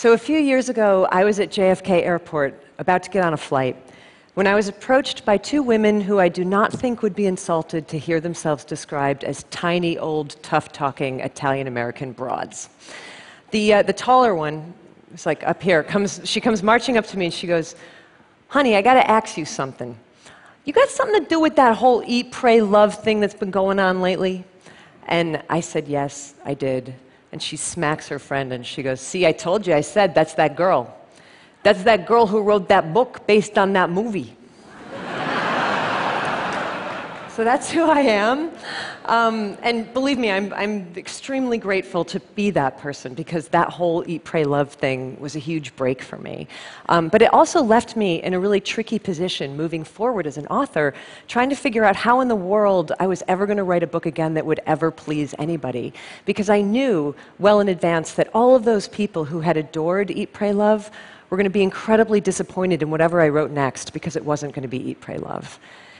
So, a few years ago, I was at JFK Airport about to get on a flight when I was approached by two women who I do not think would be insulted to hear themselves described as tiny, old, tough talking Italian American broads. The, uh, the taller one, it's like up here, comes, she comes marching up to me and she goes, Honey, I gotta ask you something. You got something to do with that whole eat, pray, love thing that's been going on lately? And I said, Yes, I did. And she smacks her friend and she goes, See, I told you, I said, that's that girl. That's that girl who wrote that book based on that movie. so that's who I am. Um, and believe me, I'm, I'm extremely grateful to be that person because that whole eat, pray, love thing was a huge break for me. Um, but it also left me in a really tricky position moving forward as an author, trying to figure out how in the world I was ever going to write a book again that would ever please anybody. Because I knew well in advance that all of those people who had adored Eat, Pray, Love were going to be incredibly disappointed in whatever I wrote next because it wasn't going to be Eat, Pray, Love.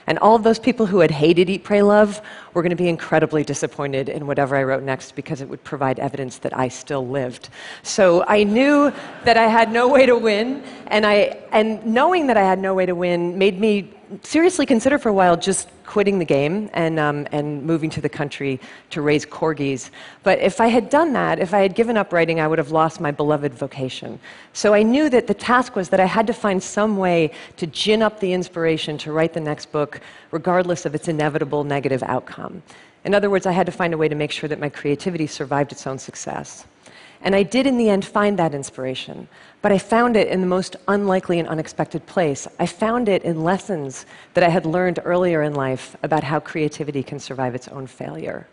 And all of those people who had hated Eat, Pray, Love were going to be incredibly disappointed in whatever I wrote next because it would provide evidence that I still lived. So I knew that I had no way to win, and, I, and knowing that I had no way to win made me seriously consider for a while just quitting the game and, um, and moving to the country to raise corgis. But if I had done that, if I had given up writing, I would have lost my beloved vocation. So I knew that the task was that I had to find some way to gin up the inspiration to write the next book, regardless of its inevitable negative outcome. In other words, I had to find a way to make sure that my creativity survived its own success. And I did, in the end, find that inspiration. But I found it in the most unlikely and unexpected place. I found it in lessons that I had learned earlier in life about how creativity can survive its own failure.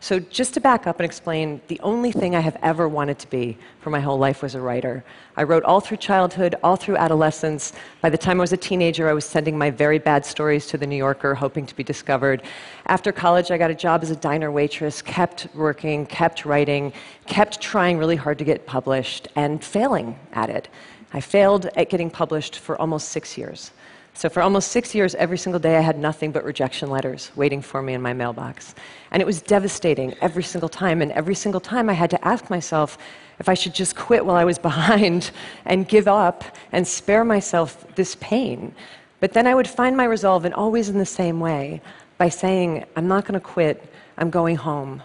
So, just to back up and explain, the only thing I have ever wanted to be for my whole life was a writer. I wrote all through childhood, all through adolescence. By the time I was a teenager, I was sending my very bad stories to the New Yorker, hoping to be discovered. After college, I got a job as a diner waitress, kept working, kept writing, kept trying really hard to get published, and failing at it. I failed at getting published for almost six years. So, for almost six years, every single day, I had nothing but rejection letters waiting for me in my mailbox. And it was devastating every single time. And every single time, I had to ask myself if I should just quit while I was behind and give up and spare myself this pain. But then I would find my resolve, and always in the same way, by saying, I'm not going to quit, I'm going home.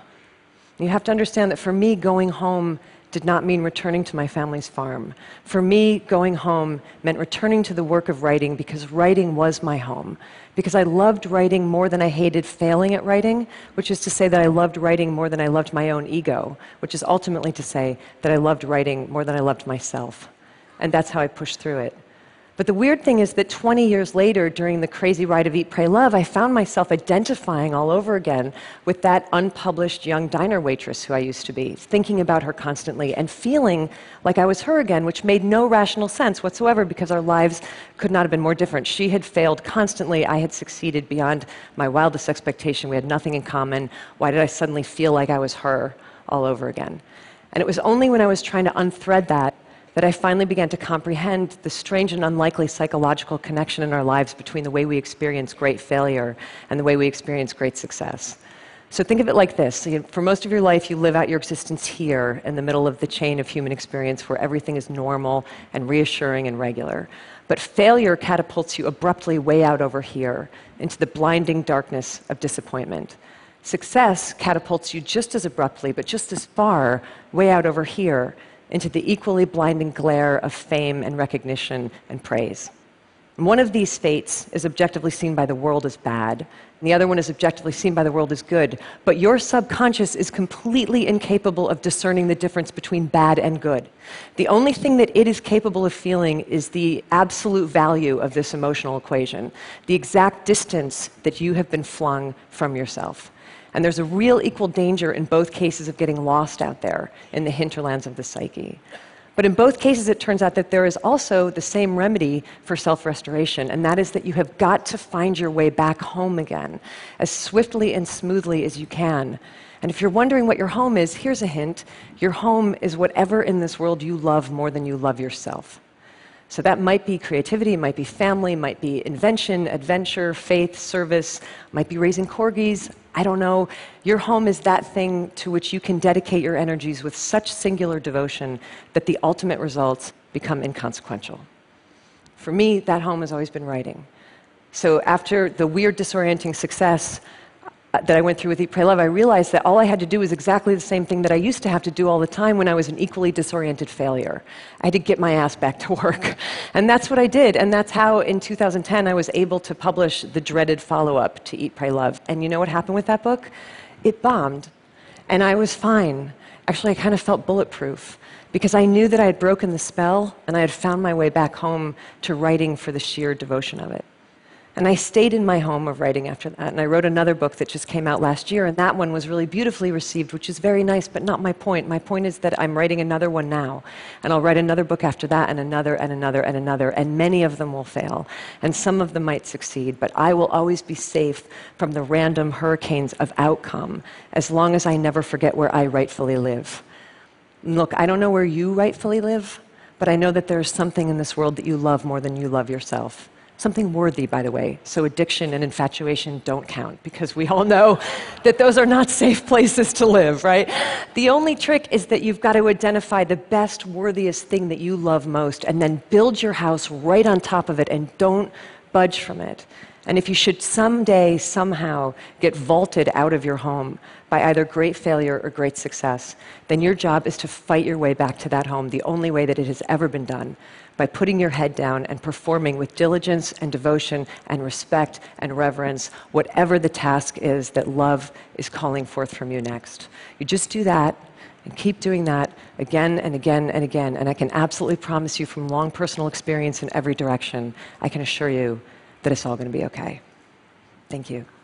You have to understand that for me, going home did not mean returning to my family's farm. For me, going home meant returning to the work of writing because writing was my home. Because I loved writing more than I hated failing at writing, which is to say that I loved writing more than I loved my own ego, which is ultimately to say that I loved writing more than I loved myself. And that's how I pushed through it. But the weird thing is that 20 years later, during the crazy ride of Eat, Pray, Love, I found myself identifying all over again with that unpublished young diner waitress who I used to be, thinking about her constantly and feeling like I was her again, which made no rational sense whatsoever because our lives could not have been more different. She had failed constantly, I had succeeded beyond my wildest expectation. We had nothing in common. Why did I suddenly feel like I was her all over again? And it was only when I was trying to unthread that that I finally began to comprehend the strange and unlikely psychological connection in our lives between the way we experience great failure and the way we experience great success. So think of it like this for most of your life, you live out your existence here in the middle of the chain of human experience where everything is normal and reassuring and regular. But failure catapults you abruptly way out over here into the blinding darkness of disappointment. Success catapults you just as abruptly, but just as far, way out over here into the equally blinding glare of fame and recognition and praise. One of these fates is objectively seen by the world as bad, and the other one is objectively seen by the world as good. But your subconscious is completely incapable of discerning the difference between bad and good. The only thing that it is capable of feeling is the absolute value of this emotional equation, the exact distance that you have been flung from yourself. And there's a real equal danger in both cases of getting lost out there in the hinterlands of the psyche. But in both cases, it turns out that there is also the same remedy for self restoration, and that is that you have got to find your way back home again as swiftly and smoothly as you can. And if you're wondering what your home is, here's a hint your home is whatever in this world you love more than you love yourself. So that might be creativity, might be family, might be invention, adventure, faith, service, might be raising corgis, I don't know. Your home is that thing to which you can dedicate your energies with such singular devotion that the ultimate results become inconsequential. For me, that home has always been writing. So after the weird, disorienting success that I went through with Eat, Pray, Love, I realized that all I had to do was exactly the same thing that I used to have to do all the time when I was an equally disoriented failure. I had to get my ass back to work. And that's what I did. And that's how, in 2010, I was able to publish the dreaded follow up to Eat, Pray, Love. And you know what happened with that book? It bombed. And I was fine. Actually, I kind of felt bulletproof because I knew that I had broken the spell and I had found my way back home to writing for the sheer devotion of it. And I stayed in my home of writing after that. And I wrote another book that just came out last year, and that one was really beautifully received, which is very nice, but not my point. My point is that I'm writing another one now. And I'll write another book after that, and another, and another, and another. And many of them will fail. And some of them might succeed, but I will always be safe from the random hurricanes of outcome as long as I never forget where I rightfully live. Look, I don't know where you rightfully live, but I know that there's something in this world that you love more than you love yourself. Something worthy, by the way. So addiction and infatuation don't count because we all know that those are not safe places to live, right? The only trick is that you've got to identify the best, worthiest thing that you love most and then build your house right on top of it and don't budge from it. And if you should someday, somehow, get vaulted out of your home by either great failure or great success, then your job is to fight your way back to that home the only way that it has ever been done by putting your head down and performing with diligence and devotion and respect and reverence whatever the task is that love is calling forth from you next. You just do that and keep doing that again and again and again. And I can absolutely promise you from long personal experience in every direction, I can assure you that it's all going to be okay. Thank you. Thank you.